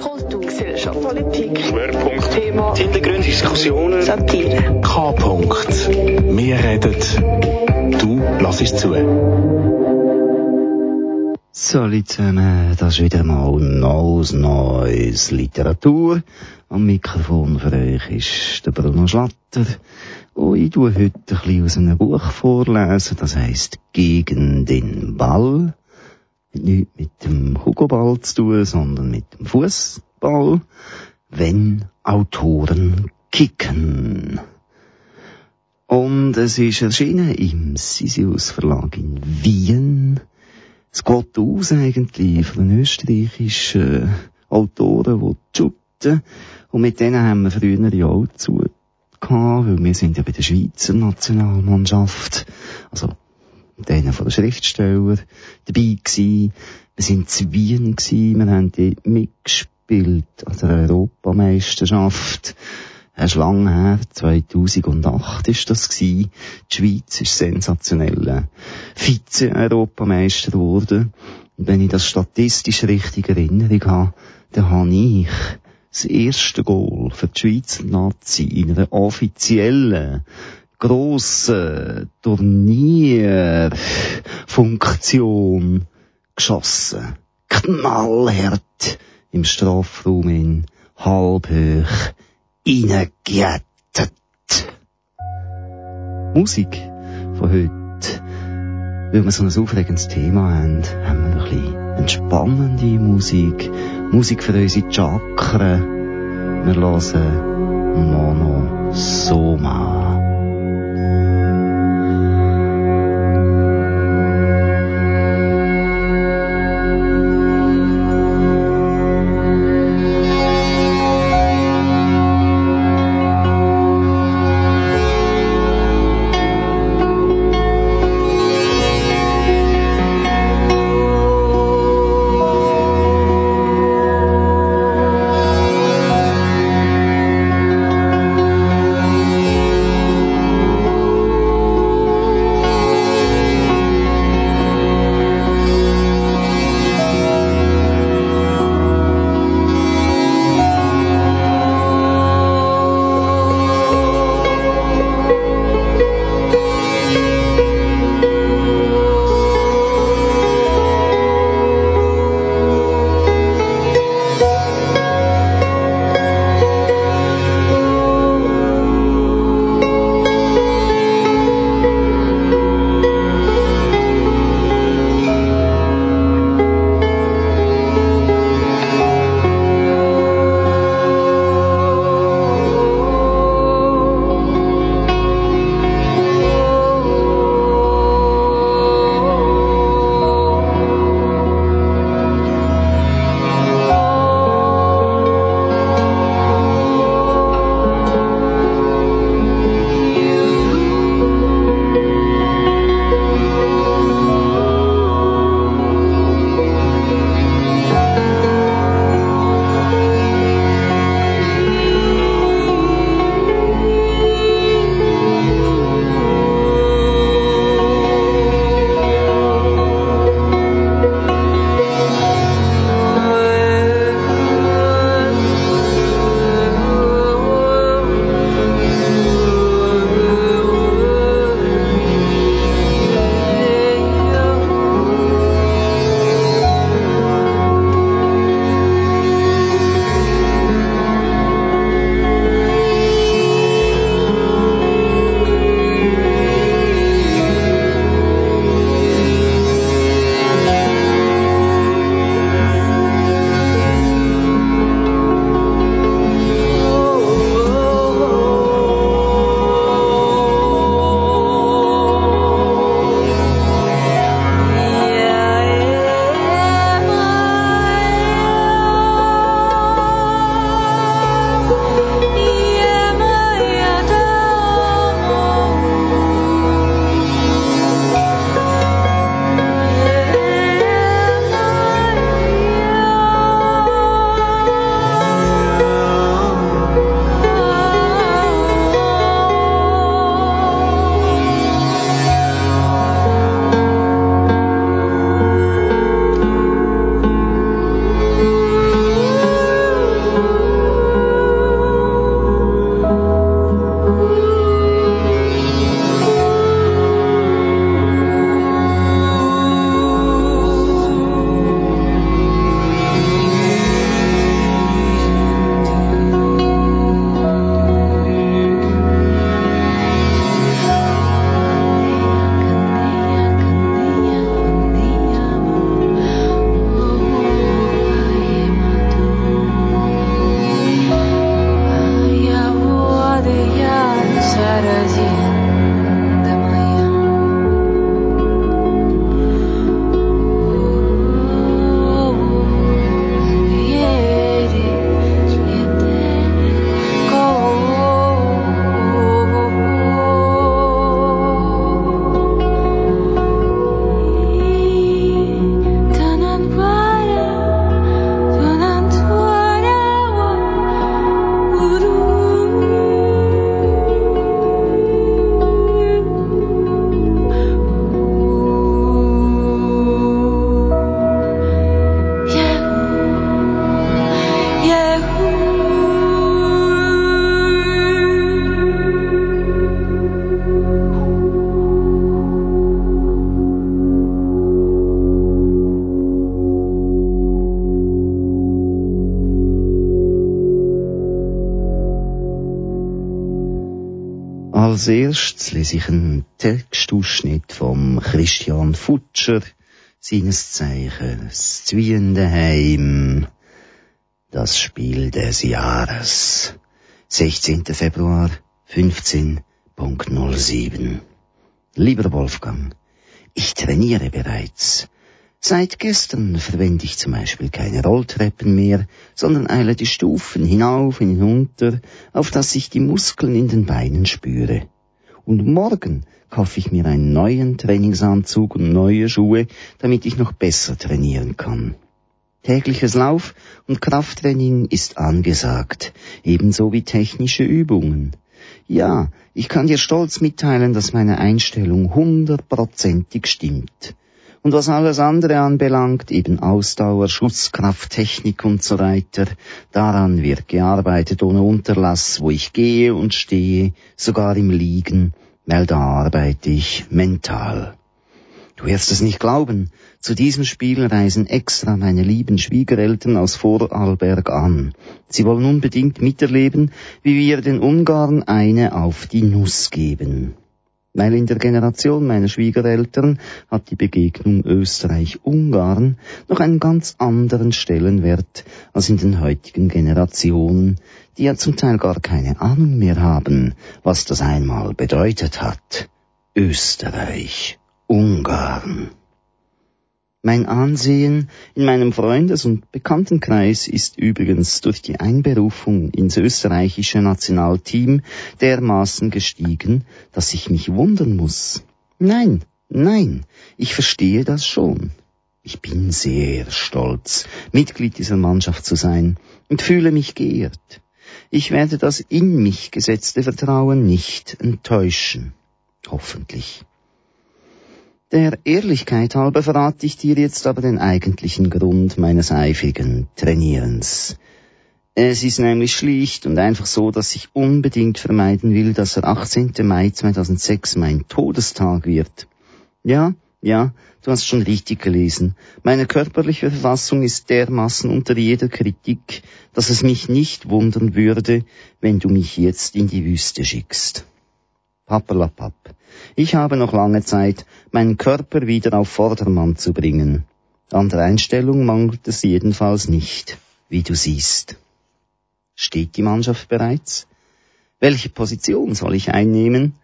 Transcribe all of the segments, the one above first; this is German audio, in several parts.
Kultur, Gesellschaft, Politik, Schwerpunkt, Thema, Hintergrund, Diskussionen, Satire. K-Punkt. Wir reden, du lass es zu. Salut zusammen, das ist wieder mal neues, neues Literatur. Am Mikrofon für euch ist der Bruno Schlatter. Und ich tue heute ein bisschen aus einem Buch vorlesen, das heisst Gegen den Ball. Nicht mit dem Hugo Ball zu tun, sondern mit dem Fußball. Wenn Autoren kicken. Und es ist erschienen im Sisius Verlag in Wien. Es geht aus eigentlich von österreichischen Autoren, die shooten. Und mit denen haben wir früher ja auch zu gehabt, weil wir sind ja bei der Schweizer Nationalmannschaft, also denen von den Schriftstellern dabei gewesen. Wir sind zu Wien gewesen, wir haben dort mitgespielt an der Europameisterschaft. Erst lang her, 2008 ist das gewesen. Die Schweiz ist sensationell Vize-Europameister geworden. Und wenn ich das statistisch richtig in Erinnerung habe, dann habe ich das erste Goal für die Schweizer Nazi in einer offiziellen, grossen Turnierfunktion geschossen. Knallhart im Strafraum in halbhoch reingejettet. Musik von heute. Weil wir so ein aufregendes Thema haben, haben wir ein bisschen entspannende Musik. Musik für unsere Chakren. Wir hören Mono erstes lese ich einen Textausschnitt vom Christian Futscher, seines Zeichens Zwiehendeheim, das Spiel des Jahres, 16. Februar, 15.07. Lieber Wolfgang, ich trainiere bereits. Seit gestern verwende ich zum Beispiel keine Rolltreppen mehr, sondern eile die Stufen hinauf und hinunter, auf dass ich die Muskeln in den Beinen spüre. Und morgen kaufe ich mir einen neuen Trainingsanzug und neue Schuhe, damit ich noch besser trainieren kann. Tägliches Lauf- und Krafttraining ist angesagt, ebenso wie technische Übungen. Ja, ich kann dir stolz mitteilen, dass meine Einstellung hundertprozentig stimmt. Und was alles andere anbelangt, eben Ausdauer, Schutzkraft, Technik und so weiter, daran wird gearbeitet ohne Unterlass, wo ich gehe und stehe, sogar im Liegen, weil da arbeite ich mental. Du wirst es nicht glauben, zu diesem Spiel reisen extra meine lieben Schwiegereltern aus Vorarlberg an. Sie wollen unbedingt miterleben, wie wir den Ungarn eine auf die Nuss geben weil in der Generation meiner Schwiegereltern hat die Begegnung Österreich-Ungarn noch einen ganz anderen Stellenwert als in den heutigen Generationen, die ja zum Teil gar keine Ahnung mehr haben, was das einmal bedeutet hat. Österreich-Ungarn. Mein Ansehen in meinem Freundes- und Bekanntenkreis ist übrigens durch die Einberufung ins österreichische Nationalteam dermaßen gestiegen, dass ich mich wundern muss. Nein, nein, ich verstehe das schon. Ich bin sehr stolz, Mitglied dieser Mannschaft zu sein und fühle mich geehrt. Ich werde das in mich gesetzte Vertrauen nicht enttäuschen. Hoffentlich. Der Ehrlichkeit halber verrate ich dir jetzt aber den eigentlichen Grund meines eifrigen Trainierens. Es ist nämlich schlicht und einfach so, dass ich unbedingt vermeiden will, dass der 18. Mai 2006 mein Todestag wird. Ja, ja, du hast schon richtig gelesen. Meine körperliche Verfassung ist dermaßen unter jeder Kritik, dass es mich nicht wundern würde, wenn du mich jetzt in die Wüste schickst. Pappelapapp. Ich habe noch lange Zeit, meinen Körper wieder auf Vordermann zu bringen. An der Einstellung mangelt es jedenfalls nicht, wie du siehst. Steht die Mannschaft bereits? Welche Position soll ich einnehmen?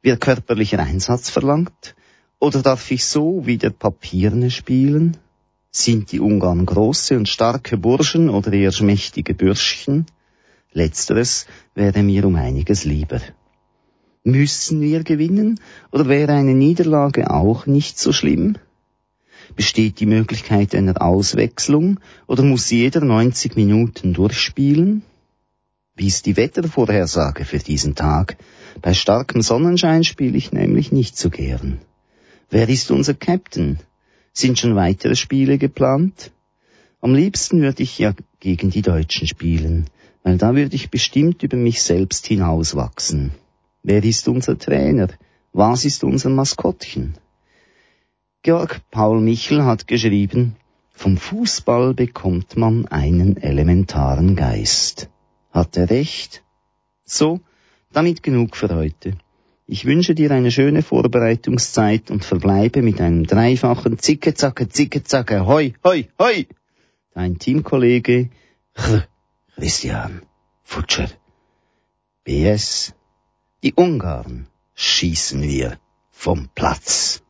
Wird körperlicher Einsatz verlangt? Oder darf ich so wie der Papierne spielen? Sind die Ungarn große und starke Burschen oder eher schmächtige Bürschchen? Letzteres wäre mir um einiges lieber. Müssen wir gewinnen oder wäre eine Niederlage auch nicht so schlimm? Besteht die Möglichkeit einer Auswechslung oder muss jeder 90 Minuten durchspielen? Wie ist die Wettervorhersage für diesen Tag? Bei starkem Sonnenschein spiele ich nämlich nicht so gern. Wer ist unser Captain? Sind schon weitere Spiele geplant? Am liebsten würde ich ja gegen die Deutschen spielen, weil da würde ich bestimmt über mich selbst hinauswachsen. Wer ist unser Trainer? Was ist unser Maskottchen? Georg Paul Michel hat geschrieben, vom Fußball bekommt man einen elementaren Geist. Hat er recht? So, damit genug für heute. Ich wünsche dir eine schöne Vorbereitungszeit und verbleibe mit einem dreifachen Zicke, Zacke, Zicke, Zacke, hoi, hoi, hoi. Dein Teamkollege Christian Futscher. BS die Ungarn schießen wir vom Platz.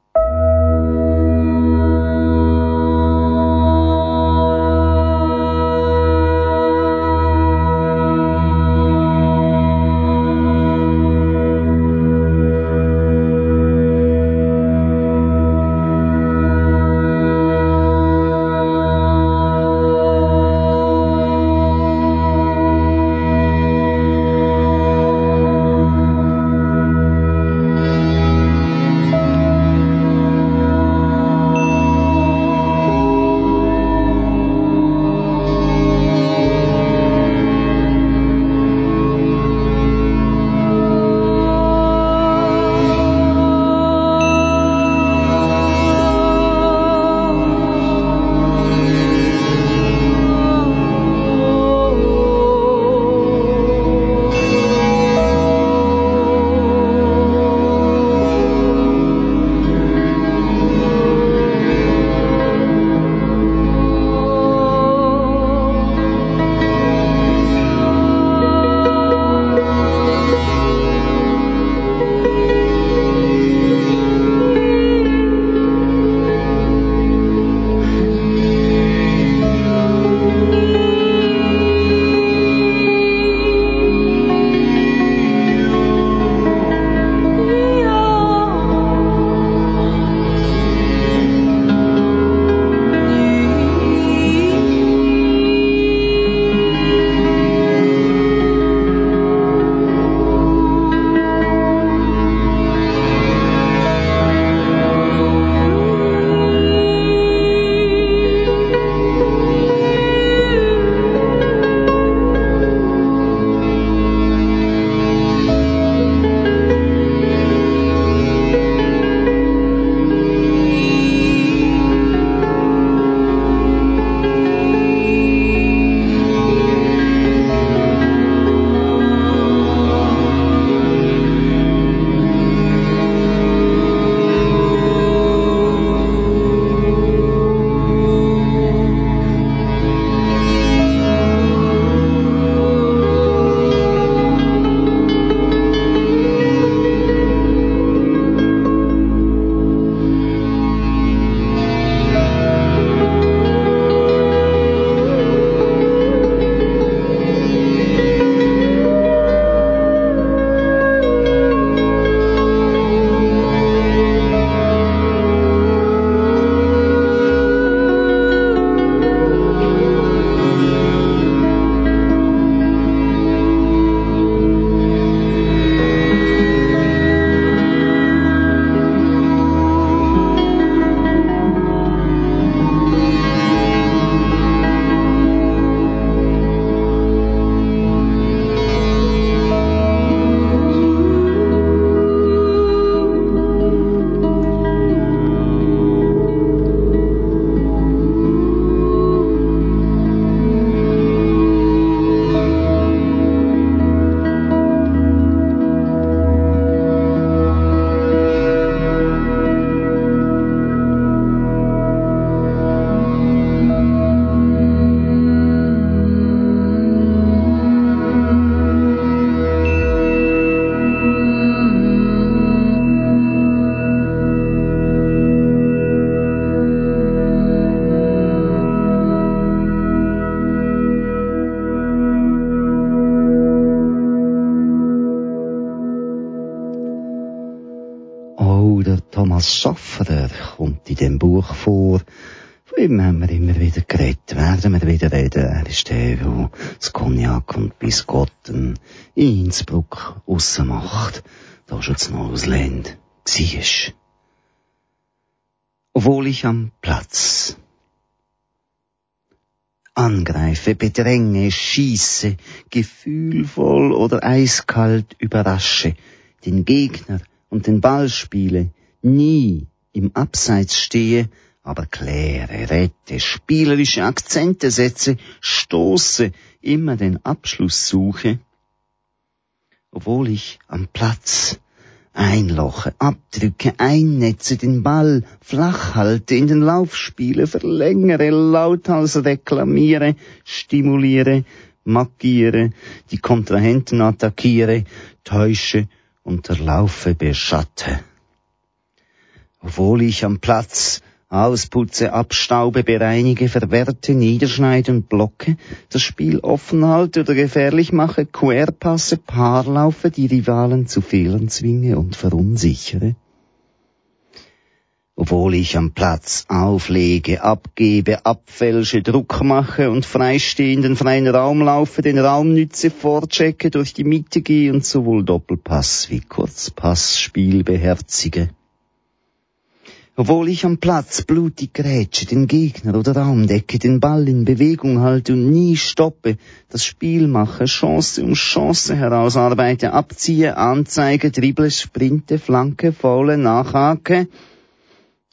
Angreife, bedränge, schieße, gefühlvoll oder eiskalt überrasche, den Gegner und den Ball spiele, nie im Abseits stehe, aber kläre, rette, spielerische Akzente setze, stoße, immer den Abschluss suche, obwohl ich am Platz einloche, abdrücke, einnetze, den Ball flach halte, in den Lauf spiele, verlängere, lauthals reklamiere, stimuliere, markiere, die Kontrahenten attackiere, täusche, unterlaufe, beschatte. Obwohl ich am Platz ausputze, abstaube, bereinige, verwerte, niederschneide und blocke, das Spiel offen halte oder gefährlich mache, querpasse, Paarlaufe, die Rivalen zu Fehlern zwinge und verunsichere, obwohl ich am Platz auflege, abgebe, abfälsche, Druck mache und freistehenden freien Raum laufe, den Raum nütze, vorchecke, durch die Mitte gehe und sowohl Doppelpass wie Kurzpassspiel beherzige. Obwohl ich am Platz blutig grätsche, den Gegner oder Raum decke, den Ball in Bewegung halte und nie stoppe, das Spiel mache, Chance um Chance herausarbeite, abziehe, anzeige, dribble, sprinte, flanke, faule, nachhake,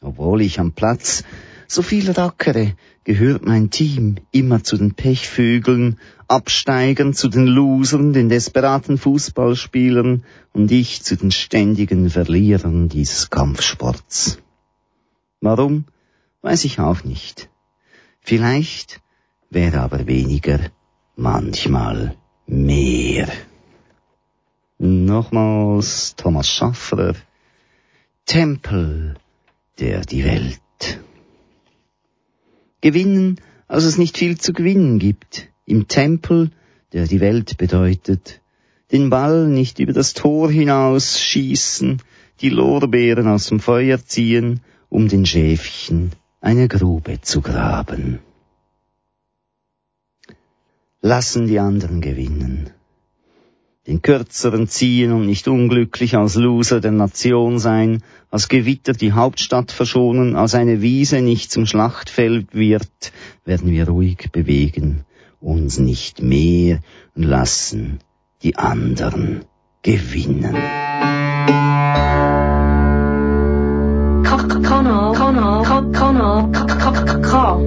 obwohl ich am Platz so viel rackere, gehört mein Team immer zu den Pechvögeln, Absteigern, zu den Losern, den desperaten Fußballspielern und ich zu den ständigen Verlierern dieses Kampfsports. Warum, weiß ich auch nicht. Vielleicht wäre aber weniger manchmal mehr. Nochmals Thomas Schaffrer, Tempel der die Welt. Gewinnen, als es nicht viel zu gewinnen gibt, im Tempel, der die Welt bedeutet, den Ball nicht über das Tor hinaus schießen, die Lorbeeren aus dem Feuer ziehen, um den Schäfchen eine Grube zu graben. Lassen die anderen gewinnen den kürzeren ziehen und nicht unglücklich als Loser der Nation sein, als Gewitter die Hauptstadt verschonen, als eine Wiese nicht zum Schlachtfeld wird, werden wir ruhig bewegen, uns nicht mehr und lassen die anderen gewinnen. Kanal, Kanal, Kanal, Kanal,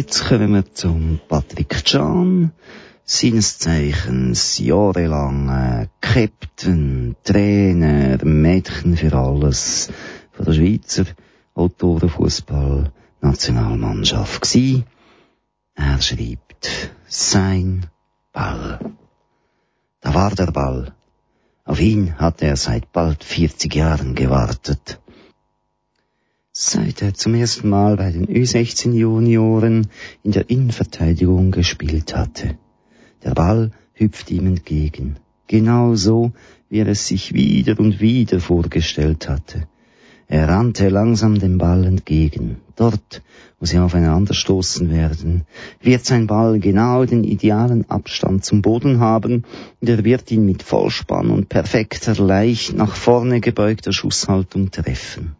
Jetzt kommen wir zum Patrick Can, seines Zeichens jahrelang Captain, Trainer, Mädchen für alles von der Schweizer Autorenfußball Nationalmannschaft gsi. Er schreibt sein Ball. Da war der Ball. Auf ihn hat er seit bald 40 Jahren gewartet. Seit er zum ersten Mal bei den Ü16 Junioren in der Innenverteidigung gespielt hatte. Der Ball hüpft ihm entgegen, genau so, wie er es sich wieder und wieder vorgestellt hatte. Er rannte langsam dem Ball entgegen. Dort, wo sie aufeinander stoßen werden, wird sein Ball genau den idealen Abstand zum Boden haben und er wird ihn mit Vollspann und perfekter, leicht nach vorne gebeugter Schusshaltung treffen.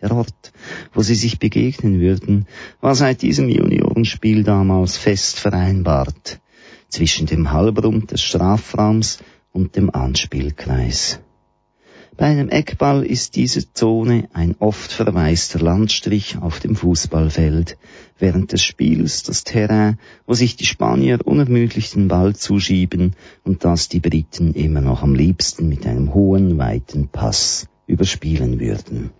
Der Ort, wo sie sich begegnen würden, war seit diesem Juniorenspiel damals fest vereinbart, zwischen dem Halbrund des Strafraums und dem Anspielkreis. Bei einem Eckball ist diese Zone ein oft verwaister Landstrich auf dem Fußballfeld, während des Spiels das Terrain, wo sich die Spanier unermüdlich den Ball zuschieben und das die Briten immer noch am liebsten mit einem hohen, weiten Pass überspielen würden.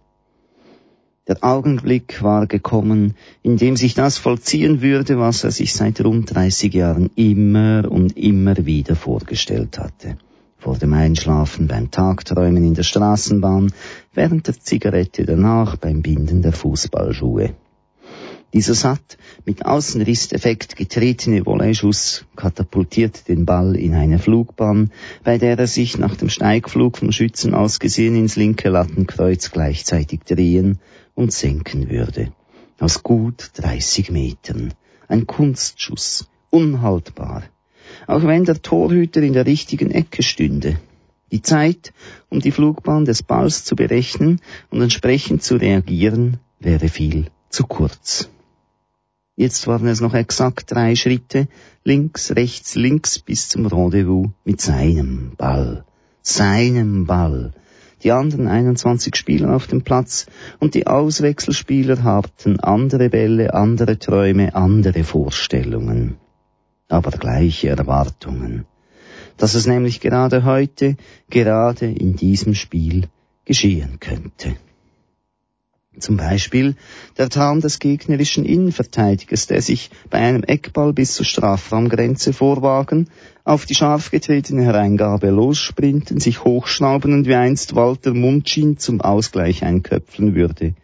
Der Augenblick war gekommen, in dem sich das vollziehen würde, was er sich seit rund 30 Jahren immer und immer wieder vorgestellt hatte. Vor dem Einschlafen, beim Tagträumen in der Straßenbahn, während der Zigarette danach, beim Binden der Fußballschuhe. Dieser satt, mit Außenrisseffekt getretene Voleyschuss katapultierte den Ball in eine Flugbahn, bei der er sich nach dem Steigflug vom Schützen aus gesehen ins linke Lattenkreuz gleichzeitig drehen und senken würde. Aus gut 30 Metern. Ein Kunstschuss. Unhaltbar. Auch wenn der Torhüter in der richtigen Ecke stünde. Die Zeit, um die Flugbahn des Balls zu berechnen und entsprechend zu reagieren, wäre viel zu kurz. Jetzt waren es noch exakt drei Schritte, links, rechts, links bis zum Rendezvous mit seinem Ball. Seinem Ball. Die anderen 21 Spieler auf dem Platz und die Auswechselspieler hatten andere Bälle, andere Träume, andere Vorstellungen. Aber gleiche Erwartungen. Dass es nämlich gerade heute, gerade in diesem Spiel geschehen könnte. Zum Beispiel der Traum des gegnerischen Innenverteidigers, der sich bei einem Eckball bis zur Strafraumgrenze vorwagen, auf die scharf getretene Hereingabe lossprinten, sich hochschnauben und wie einst Walter Munschin zum Ausgleich einköpfeln würde.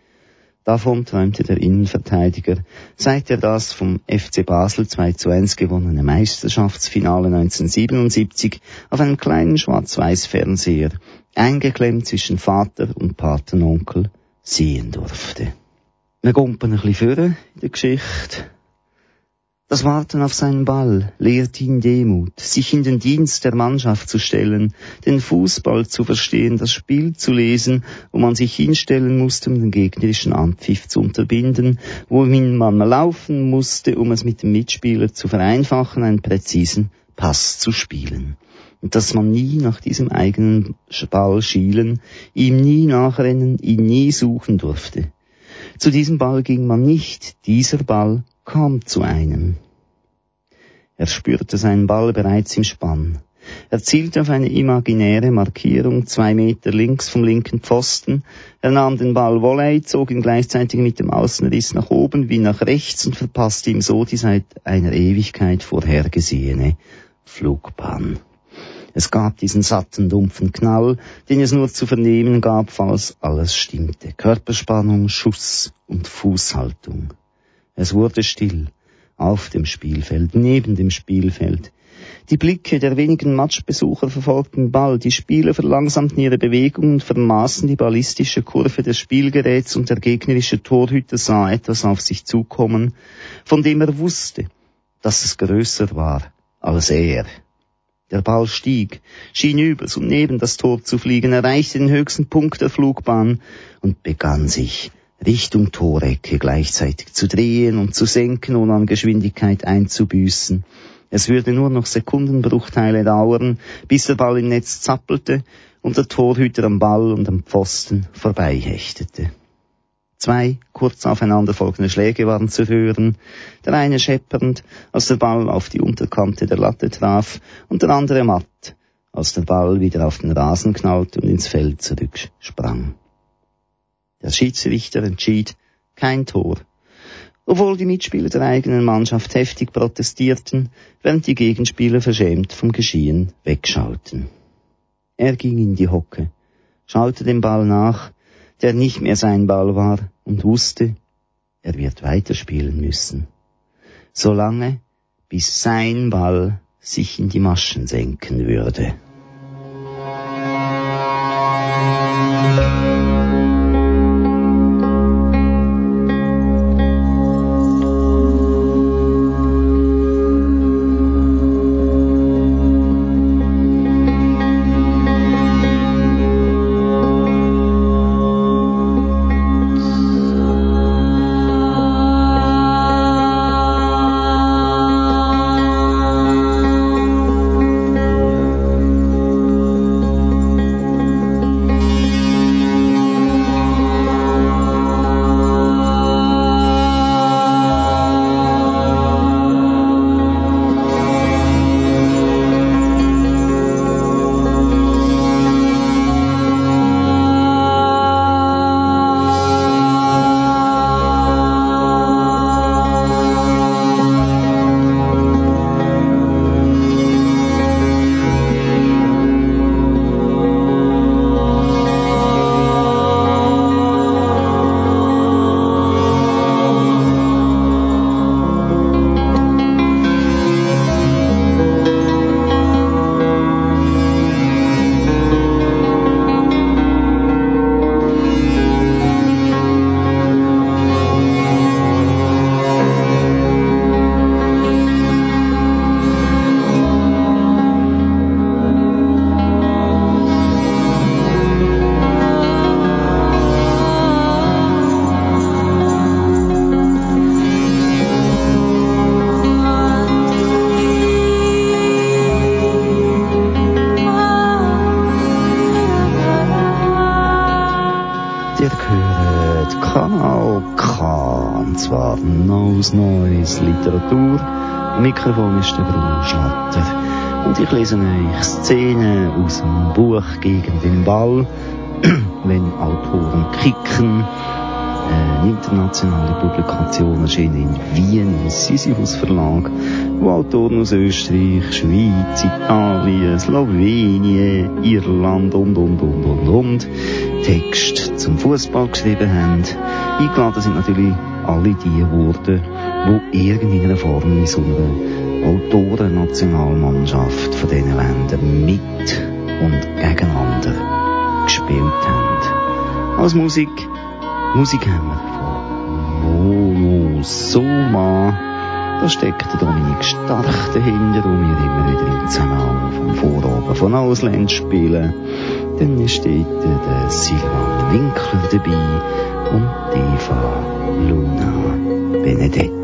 Davon träumte der Innenverteidiger, seit er das vom FC Basel 2 zu 1 gewonnene Meisterschaftsfinale 1977 auf einem kleinen Schwarz-Weiß-Fernseher, eingeklemmt zwischen Vater und Patenonkel, sehen durfte. Wir gumpen ein bisschen führen in der Geschichte. Das Warten auf seinen Ball lehrt ihn Demut, sich in den Dienst der Mannschaft zu stellen, den Fußball zu verstehen, das Spiel zu lesen, wo man sich hinstellen musste, um den gegnerischen Anpfiff zu unterbinden, wohin man laufen musste, um es mit dem Mitspieler zu vereinfachen, einen präzisen Pass zu spielen dass man nie nach diesem eigenen Ball schielen, ihm nie nachrennen, ihn nie suchen durfte. Zu diesem Ball ging man nicht, dieser Ball kam zu einem. Er spürte seinen Ball bereits im Spann. Er zielte auf eine imaginäre Markierung zwei Meter links vom linken Pfosten. Er nahm den Ball Volley, zog ihn gleichzeitig mit dem Außenriss nach oben wie nach rechts und verpasste ihm so die seit einer Ewigkeit vorhergesehene Flugbahn. Es gab diesen satten, dumpfen Knall, den es nur zu vernehmen gab, falls alles stimmte. Körperspannung, Schuss und Fußhaltung. Es wurde still. Auf dem Spielfeld, neben dem Spielfeld. Die Blicke der wenigen Matchbesucher verfolgten Ball, die Spieler verlangsamten ihre Bewegungen und vermaßen die ballistische Kurve des Spielgeräts und der gegnerische Torhüter sah etwas auf sich zukommen, von dem er wusste, dass es größer war als er. Der Ball stieg, schien übers und neben das Tor zu fliegen, erreichte den höchsten Punkt der Flugbahn und begann sich Richtung Torecke gleichzeitig zu drehen und zu senken und an Geschwindigkeit einzubüßen. Es würde nur noch Sekundenbruchteile dauern, bis der Ball im Netz zappelte und der Torhüter am Ball und am Pfosten vorbeihechtete. Zwei kurz aufeinanderfolgende Schläge waren zu hören, der eine scheppernd, als der Ball auf die Unterkante der Latte traf, und der andere matt, als der Ball wieder auf den Rasen knallte und ins Feld zurücksprang. Der Schiedsrichter entschied kein Tor, obwohl die Mitspieler der eigenen Mannschaft heftig protestierten, während die Gegenspieler verschämt vom Geschehen wegschauten. Er ging in die Hocke, schaute dem Ball nach, der nicht mehr sein Ball war und wusste, er wird weiterspielen müssen. Solange, bis sein Ball sich in die Maschen senken würde. Literatur. Am Mikrofon ist der Bruno Schlatter. Und ich lese euch Szenen aus dem Buch Gegen den Ball, wenn Autoren kicken. Eine internationale Publikation erschienen in Wien im Sisyphus Verlag, wo Autoren aus Österreich, Schweiz, Italien, Slowenien, Irland und, und, und, und, und Text zum Fußball geschrieben haben. Eingeladen sind natürlich alle die Worte, wo irgendeiner Form in so einer Autoren-Nationalmannschaft von diesen Ländern mit und gegeneinander gespielt haben. Als Musik, Musik haben wir von Mono Soma. Da steckt der Dominik Stark dahinter, wo wir immer wieder im Zusammenhang vom Vorabend von Ausland Dann steht der Silvan Winkler dabei und Eva Luna Benedetti.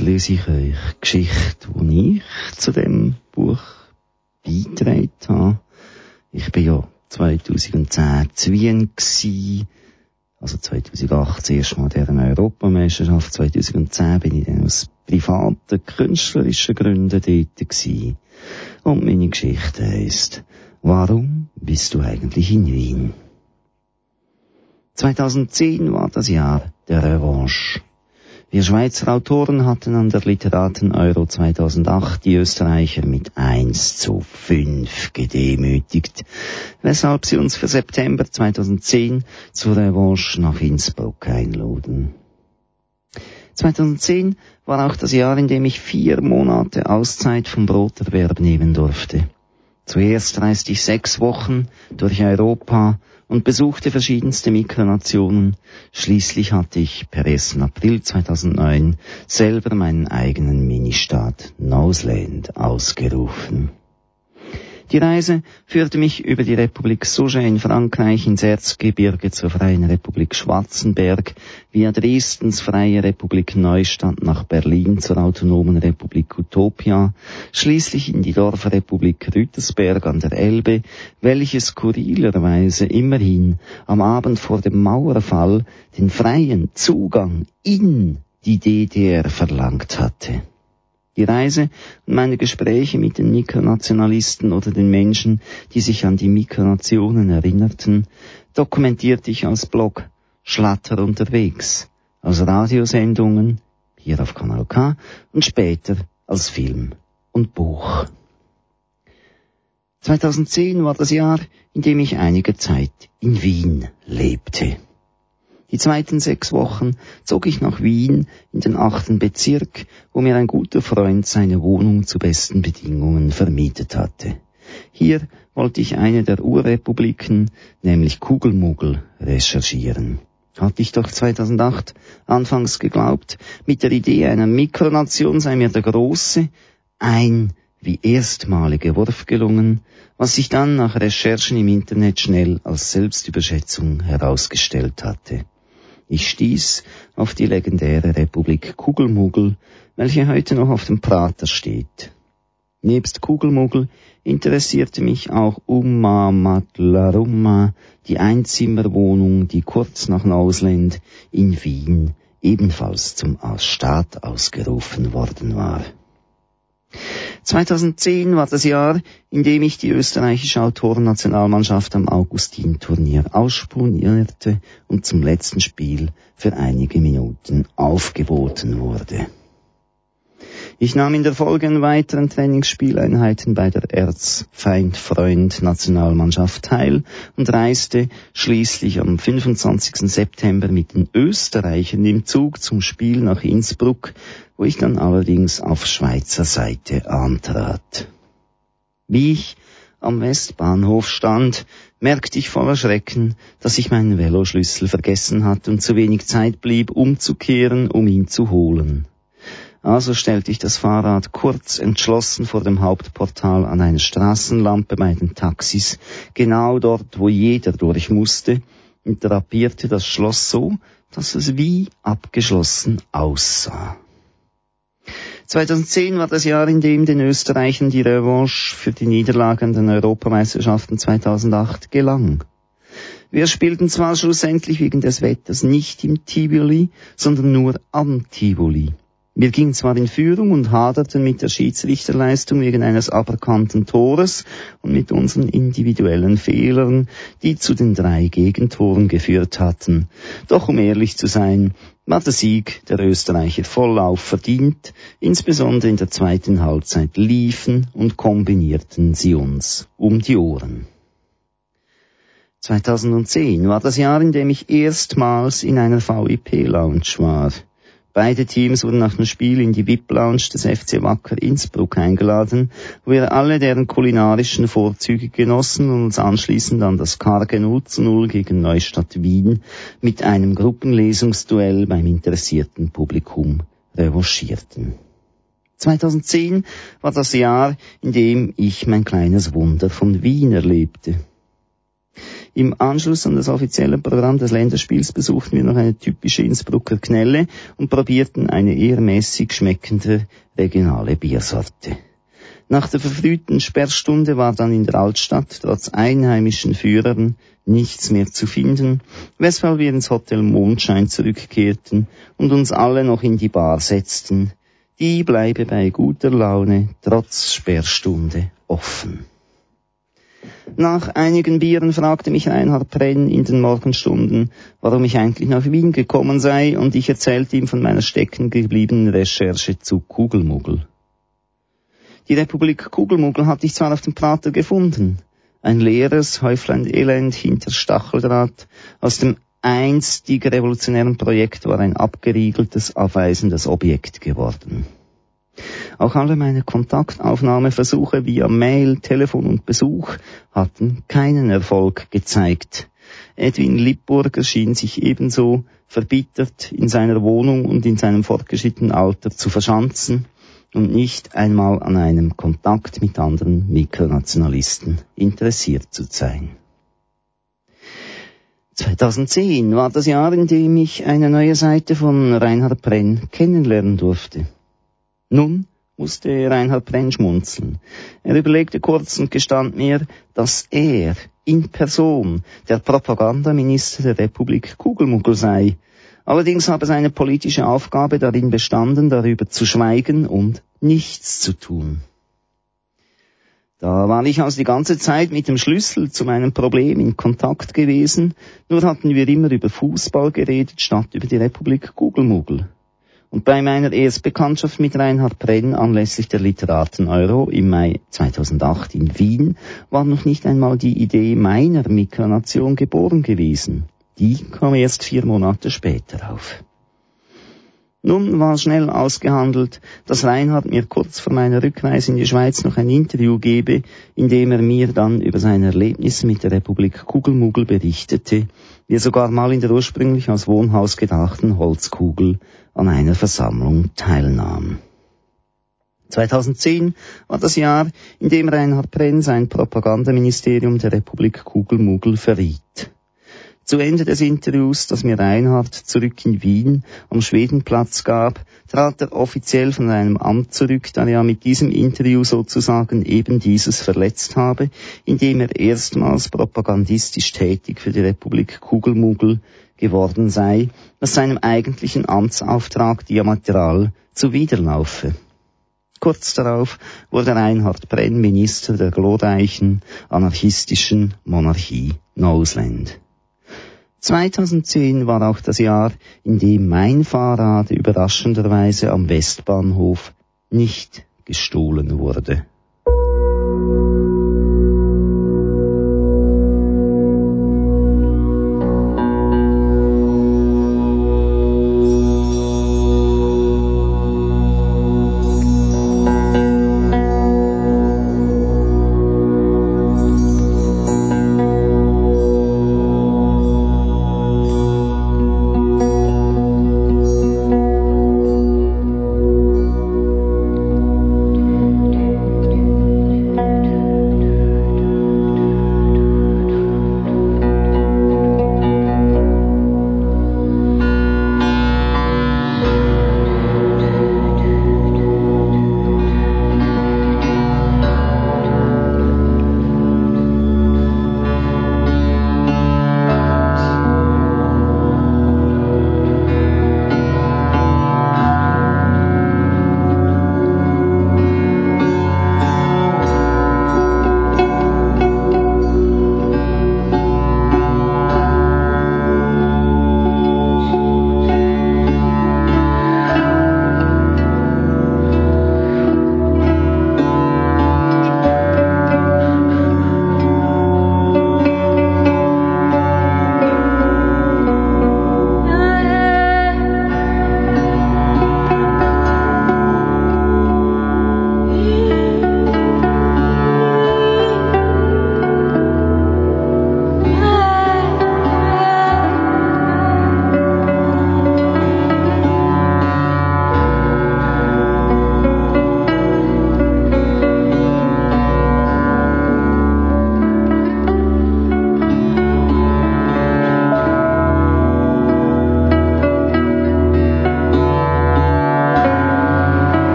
Lese ich euch Geschichte, die ich zu dem Buch beigetragen habe. Ich bin ja 2010 zu Wien also 2008 zuerst mal deren Europameisterschaft, 2010 bin ich dann aus privaten, künstlerischen Gründen dort gewesen. Und meine Geschichte heisst, warum bist du eigentlich in Wien? 2010 war das Jahr der Revanche. Wir Schweizer Autoren hatten an der Literaten Euro 2008 die Österreicher mit 1 zu 5 gedemütigt, weshalb sie uns für September 2010 zur Revanche nach Innsbruck einluden. 2010 war auch das Jahr, in dem ich vier Monate Auszeit vom Broterwerb nehmen durfte. Zuerst reiste ich sechs Wochen durch Europa und besuchte verschiedenste Mikronationen. Schließlich hatte ich per 1. April 2009 selber meinen eigenen Ministaat Noseland ausgerufen. Die Reise führte mich über die Republik Suge in Frankreich ins Erzgebirge zur Freien Republik Schwarzenberg, via Dresdens Freie Republik Neustadt nach Berlin zur Autonomen Republik Utopia, schließlich in die Dorfrepublik Rütersberg an der Elbe, welche skurrilerweise immerhin am Abend vor dem Mauerfall den freien Zugang in die DDR verlangt hatte. Die Reise und meine Gespräche mit den Mikronationalisten oder den Menschen, die sich an die Mikronationen erinnerten, dokumentierte ich als Blog Schlatter unterwegs, als Radiosendungen, hier auf Kanal K und später als Film und Buch. 2010 war das Jahr, in dem ich einige Zeit in Wien lebte. Die zweiten sechs Wochen zog ich nach Wien in den achten Bezirk, wo mir ein guter Freund seine Wohnung zu besten Bedingungen vermietet hatte. Hier wollte ich eine der Urrepubliken, nämlich Kugelmugel, recherchieren. Hatte ich doch 2008 anfangs geglaubt, mit der Idee einer Mikronation sei mir der große, ein wie erstmalige Wurf gelungen, was sich dann nach Recherchen im Internet schnell als Selbstüberschätzung herausgestellt hatte. Ich stieß auf die legendäre Republik Kugelmugel, welche heute noch auf dem Prater steht. Nebst Kugelmugel interessierte mich auch Umma Matlarumma, die Einzimmerwohnung, die kurz nach Nausland in Wien ebenfalls zum Staat ausgerufen worden war. 2010 war das Jahr, in dem ich die österreichische Autorennationalmannschaft am Augustin-Turnier aussponierte und zum letzten Spiel für einige Minuten aufgeboten wurde. Ich nahm in der Folge an weiteren Trainingsspieleinheiten bei der Erzfeind-Freund-Nationalmannschaft teil und reiste schließlich am 25. September mit den Österreichern im Zug zum Spiel nach Innsbruck, wo ich dann allerdings auf Schweizer Seite antrat. Wie ich am Westbahnhof stand, merkte ich voller Schrecken, dass ich meinen Veloschlüssel vergessen hatte und zu wenig Zeit blieb, umzukehren, um ihn zu holen. Also stellte ich das Fahrrad kurz entschlossen vor dem Hauptportal an eine Straßenlampe bei den Taxis, genau dort, wo jeder durch musste, und drapierte das Schloss so, dass es wie abgeschlossen aussah. 2010 war das Jahr, in dem den Österreichern die Revanche für die Niederlage an den Europameisterschaften 2008 gelang. Wir spielten zwar schlussendlich wegen des Wetters nicht im Tivoli, sondern nur am Tivoli. Wir gingen zwar in Führung und haderten mit der Schiedsrichterleistung wegen eines aberkannten Tores und mit unseren individuellen Fehlern, die zu den drei Gegentoren geführt hatten. Doch um ehrlich zu sein, war der Sieg der Österreicher vollauf verdient, insbesondere in der zweiten Halbzeit liefen und kombinierten sie uns um die Ohren. 2010 war das Jahr, in dem ich erstmals in einer VIP-Lounge war. Beide Teams wurden nach dem Spiel in die VIP-Lounge des FC Wacker Innsbruck eingeladen, wo wir alle deren kulinarischen Vorzüge genossen und uns anschließend an das karge 0 zu 0 gegen Neustadt Wien mit einem Gruppenlesungsduell beim interessierten Publikum revanchierten. 2010 war das Jahr, in dem ich mein kleines Wunder von Wien erlebte. Im Anschluss an das offizielle Programm des Länderspiels besuchten wir noch eine typische Innsbrucker Knelle und probierten eine eher mäßig schmeckende regionale Biersorte. Nach der verfrühten Sperrstunde war dann in der Altstadt trotz einheimischen Führern nichts mehr zu finden, weshalb wir ins Hotel Mondschein zurückkehrten und uns alle noch in die Bar setzten. Die bleibe bei guter Laune trotz Sperrstunde offen. Nach einigen Bieren fragte mich Reinhard Prenn in den Morgenstunden, warum ich eigentlich nach Wien gekommen sei, und ich erzählte ihm von meiner stecken gebliebenen Recherche zu Kugelmuggel. Die Republik Kugelmuggel hatte ich zwar auf dem Prater gefunden, ein leeres Häuflein Elend hinter Stacheldraht, aus dem einstig revolutionären Projekt war ein abgeriegeltes, abweisendes Objekt geworden. Auch alle meine Kontaktaufnahmeversuche via Mail, Telefon und Besuch hatten keinen Erfolg gezeigt. Edwin Lippburger schien sich ebenso verbittert in seiner Wohnung und in seinem fortgeschrittenen Alter zu verschanzen und nicht einmal an einem Kontakt mit anderen Mikronationalisten interessiert zu sein. 2010 war das Jahr, in dem ich eine neue Seite von Reinhard Brenn kennenlernen durfte. Nun musste Reinhard Brenn schmunzeln. Er überlegte kurz und gestand mir, dass er in Person der Propagandaminister der Republik Kugelmuggel sei. Allerdings habe seine politische Aufgabe darin bestanden, darüber zu schweigen und nichts zu tun. Da war ich also die ganze Zeit mit dem Schlüssel zu meinem Problem in Kontakt gewesen, nur hatten wir immer über Fußball geredet, statt über die Republik Kugelmuggel. Und bei meiner Erstbekanntschaft mit Reinhard Brenn anlässlich der Literaten-Euro im Mai 2008 in Wien war noch nicht einmal die Idee meiner Mikronation geboren gewesen. Die kam erst vier Monate später auf. Nun war schnell ausgehandelt, dass Reinhard mir kurz vor meiner Rückreise in die Schweiz noch ein Interview gebe, in dem er mir dann über seine Erlebnisse mit der Republik Kugelmuggel berichtete, wie er sogar mal in der ursprünglich als Wohnhaus gedachten Holzkugel an einer Versammlung teilnahm. 2010 war das Jahr, in dem Reinhard Prenn sein Propagandaministerium der Republik Kugelmuggel verriet. Zu Ende des Interviews, das mir Reinhard zurück in Wien am Schwedenplatz gab, trat er offiziell von einem Amt zurück, da er mit diesem Interview sozusagen eben dieses verletzt habe, indem er erstmals propagandistisch tätig für die Republik Kugelmuggel geworden sei, was seinem eigentlichen Amtsauftrag diametral zuwiderlaufe. Kurz darauf wurde Reinhard Brenn Minister der glorreichen anarchistischen Monarchie Noseland. 2010 war auch das Jahr, in dem mein Fahrrad überraschenderweise am Westbahnhof nicht gestohlen wurde.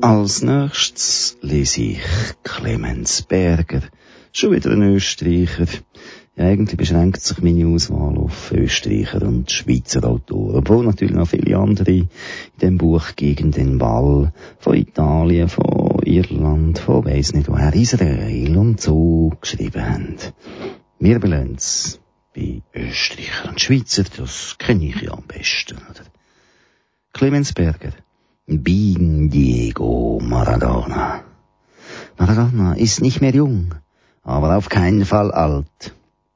Als nächstes lese ich Clemens Berger. Schon wieder ein Österreicher. Ja, eigentlich beschränkt sich meine Auswahl auf Österreicher und Schweizer Autoren, obwohl natürlich noch viele andere in dem Buch gegen den Ball von Italien, von Irland, von weiss nicht woher, Israel und so geschrieben haben. Wir belehren's bei Österreicher und Schweizer, das kenne ich ja am besten, oder? Clemens Berger. Bin Diego Maradona. Maradona ist nicht mehr jung, aber auf keinen Fall alt.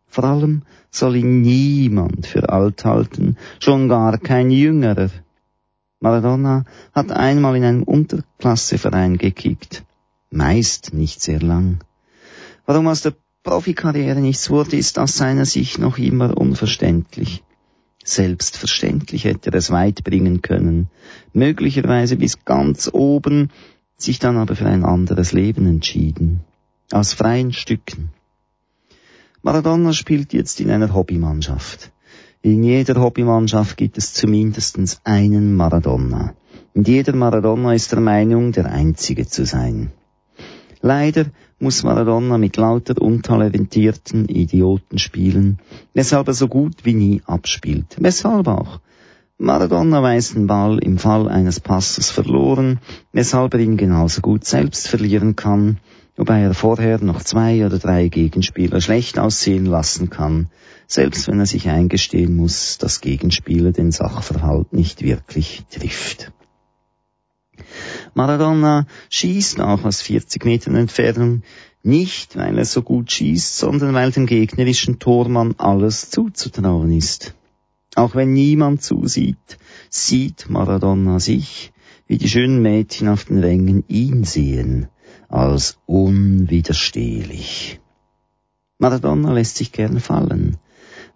Vor allem soll ihn niemand für alt halten, schon gar kein Jüngerer. Maradona hat einmal in einem Unterklasseverein gekickt. Meist nicht sehr lang. Warum aus der Profikarriere nichts wurde, ist aus seiner Sicht noch immer unverständlich. Selbstverständlich hätte er es weit bringen können, möglicherweise bis ganz oben, sich dann aber für ein anderes Leben entschieden. Aus freien Stücken. Maradona spielt jetzt in einer Hobbymannschaft. In jeder Hobbymannschaft gibt es zumindest einen Maradona. Und jeder Maradona ist der Meinung, der Einzige zu sein. Leider muss Maradona mit lauter untalentierten Idioten spielen, weshalb er so gut wie nie abspielt. Weshalb auch? Maradona weiß den Ball im Fall eines Passes verloren, weshalb er ihn genauso gut selbst verlieren kann, wobei er vorher noch zwei oder drei Gegenspieler schlecht aussehen lassen kann, selbst wenn er sich eingestehen muss, dass Gegenspieler den Sachverhalt nicht wirklich trifft. Maradona schießt auch aus 40 Metern Entfernung, nicht weil er so gut schießt, sondern weil dem gegnerischen Tormann alles zuzutrauen ist. Auch wenn niemand zusieht, sieht Maradona sich, wie die schönen Mädchen auf den Rängen ihn sehen, als unwiderstehlich. Maradona lässt sich gern fallen.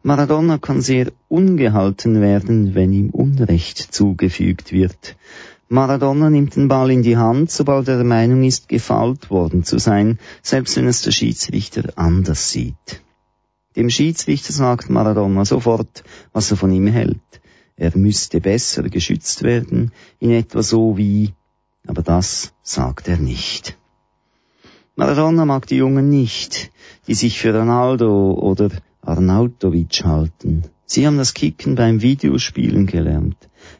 Maradona kann sehr ungehalten werden, wenn ihm Unrecht zugefügt wird. Maradona nimmt den Ball in die Hand, sobald er der Meinung ist, gefault worden zu sein, selbst wenn es der Schiedsrichter anders sieht. Dem Schiedsrichter sagt Maradona sofort, was er von ihm hält. Er müsste besser geschützt werden, in etwa so wie, aber das sagt er nicht. Maradona mag die Jungen nicht, die sich für Ronaldo oder Arnautovic halten. Sie haben das Kicken beim Videospielen gelernt.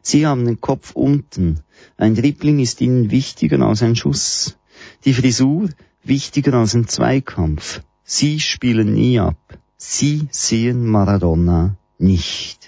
Sie haben den Kopf unten. Ein Dribbling ist ihnen wichtiger als ein Schuss. Die Frisur wichtiger als ein Zweikampf. Sie spielen nie ab. Sie sehen Maradona nicht.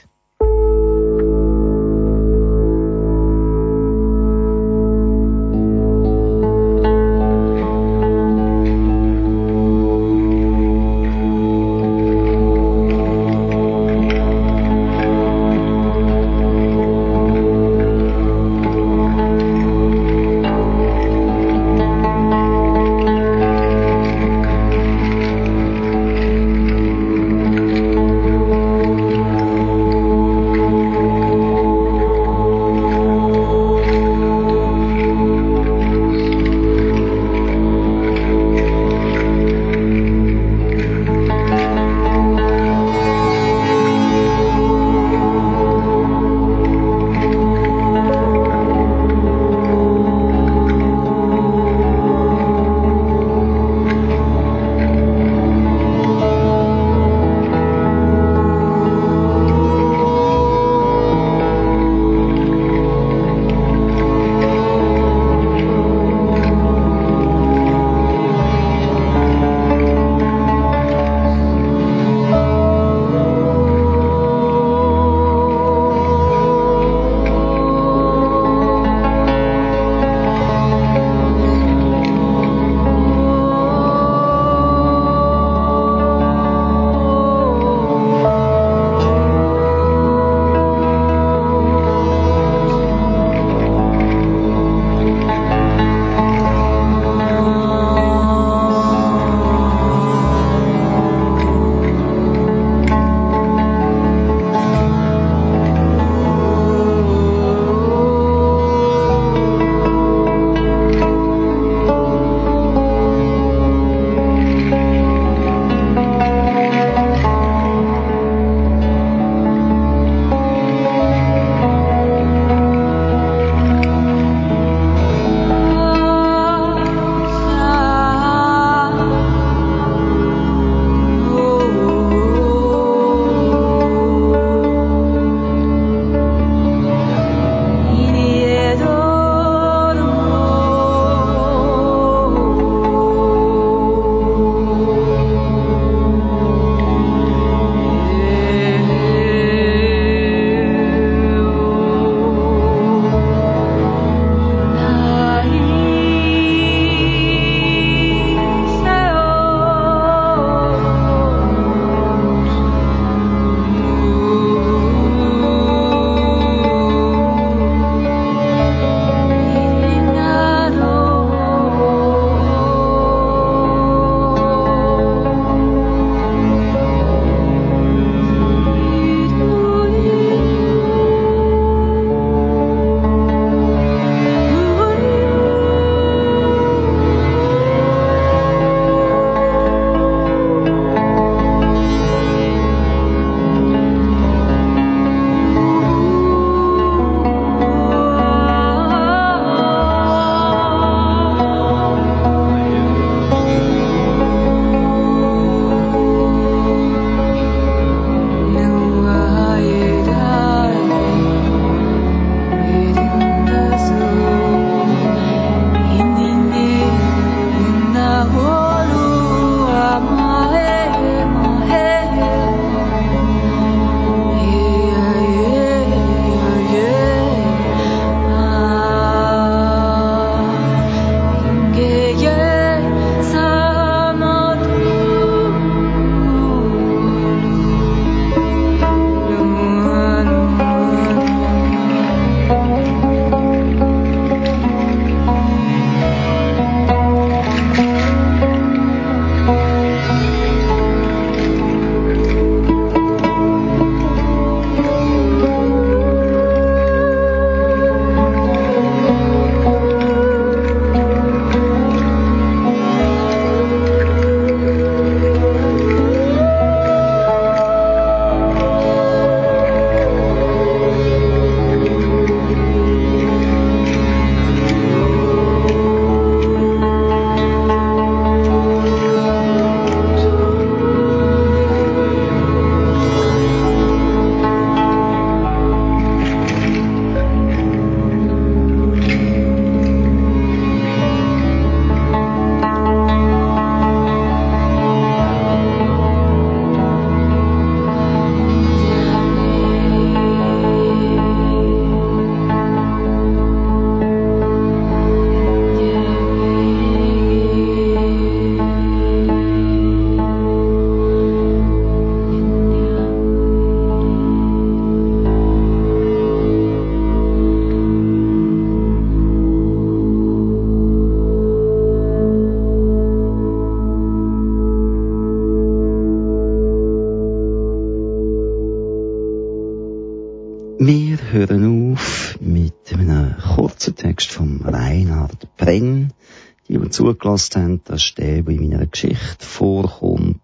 Zugelassen haben, das ist der, der in meiner Geschichte vorkommt.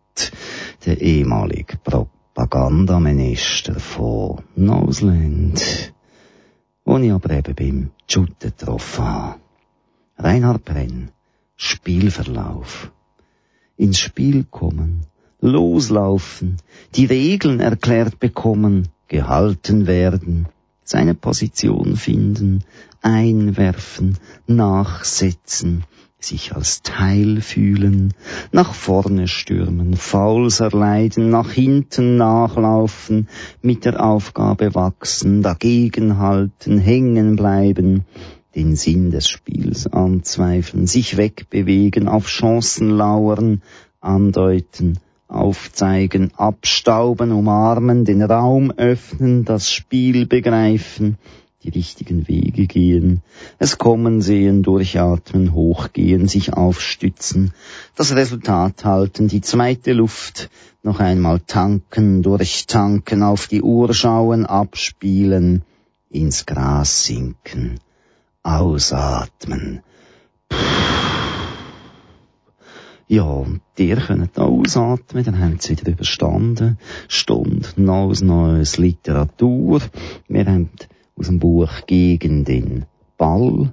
Der ehemalige Propagandaminister von Noseland. Wo ich aber eben beim Shooten getroffen habe. Reinhard Brenn. Spielverlauf. Ins Spiel kommen. Loslaufen. Die Regeln erklärt bekommen. Gehalten werden seine Position finden, einwerfen, nachsetzen, sich als Teil fühlen, nach vorne stürmen, Fouls erleiden, nach hinten nachlaufen, mit der Aufgabe wachsen, dagegenhalten, hängen bleiben, den Sinn des Spiels anzweifeln, sich wegbewegen, auf Chancen lauern, andeuten, aufzeigen, abstauben, umarmen, den Raum öffnen, das Spiel begreifen, die richtigen Wege gehen, es kommen sehen, durchatmen, hochgehen, sich aufstützen, das Resultat halten, die zweite Luft, noch einmal tanken, durchtanken, auf die Uhr schauen, abspielen, ins Gras sinken, ausatmen. Ja, und ihr könnt ausatmen, dann haben sie wieder überstanden. Stunde Neues Neues Literatur. Wir haben aus dem Buch Gegen den Ball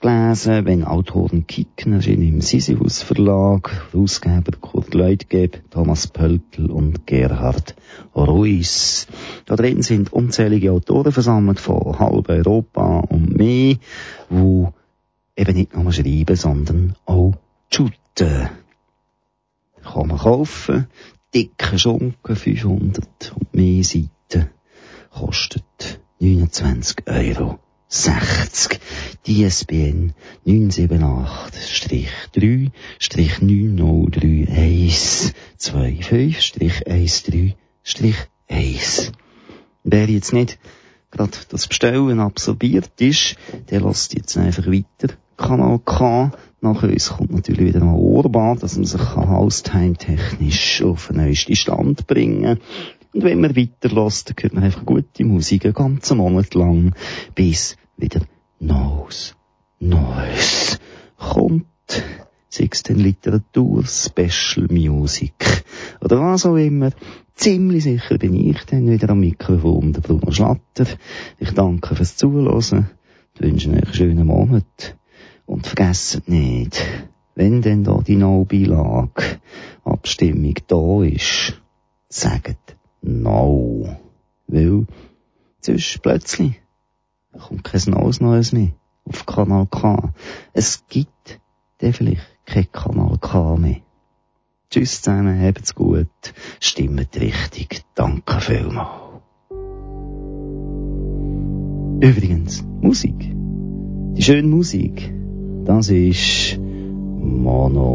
gelesen, wenn Autoren kicken, erschienen im Sisyphus Verlag, Ausgeber Kurt Leutgeb, Thomas Pöltl und Gerhard Ruiz. Da drin sind unzählige Autoren versammelt von halb Europa und mehr, wo eben nicht nur schreiben, sondern auch shooten. Kann man kaufen. Dicke Schunken, 500 und mehr Seiten. Kostet 29 Euro. 60. Die ISBN 978-3-903-125-13-1. Wer jetzt nicht gerade das Bestellen absorbiert ist, der lässt jetzt einfach weiter Kanal K. Nach uns kommt natürlich wieder mal Urban, dass man sich haustime-technisch auf den neuesten Stand bringen Und wenn man weiterlässt, dann hört man einfach gute Musik, einen ganzen Monat lang, bis wieder Neues, Neues kommt. Sei es denn Literatur, Special Music oder was auch immer. Ziemlich sicher bin ich dann wieder am Mikrofon, der Bruno Schlatter. Ich danke fürs Zuhören, wünsche euch einen schönen Monat. Und vergesst nicht, wenn denn da die No-Beilage Abstimmung da ist, sagt No. Weil, sonst plötzlich kommt kein Neues Neues mehr auf Kanal K. Es gibt dann vielleicht kein Kanal K mehr. Tschüss zusammen, habt's gut, stimmt richtig, danke vielmals. Übrigens, Musik. Die schöne Musik das ist Monosoma.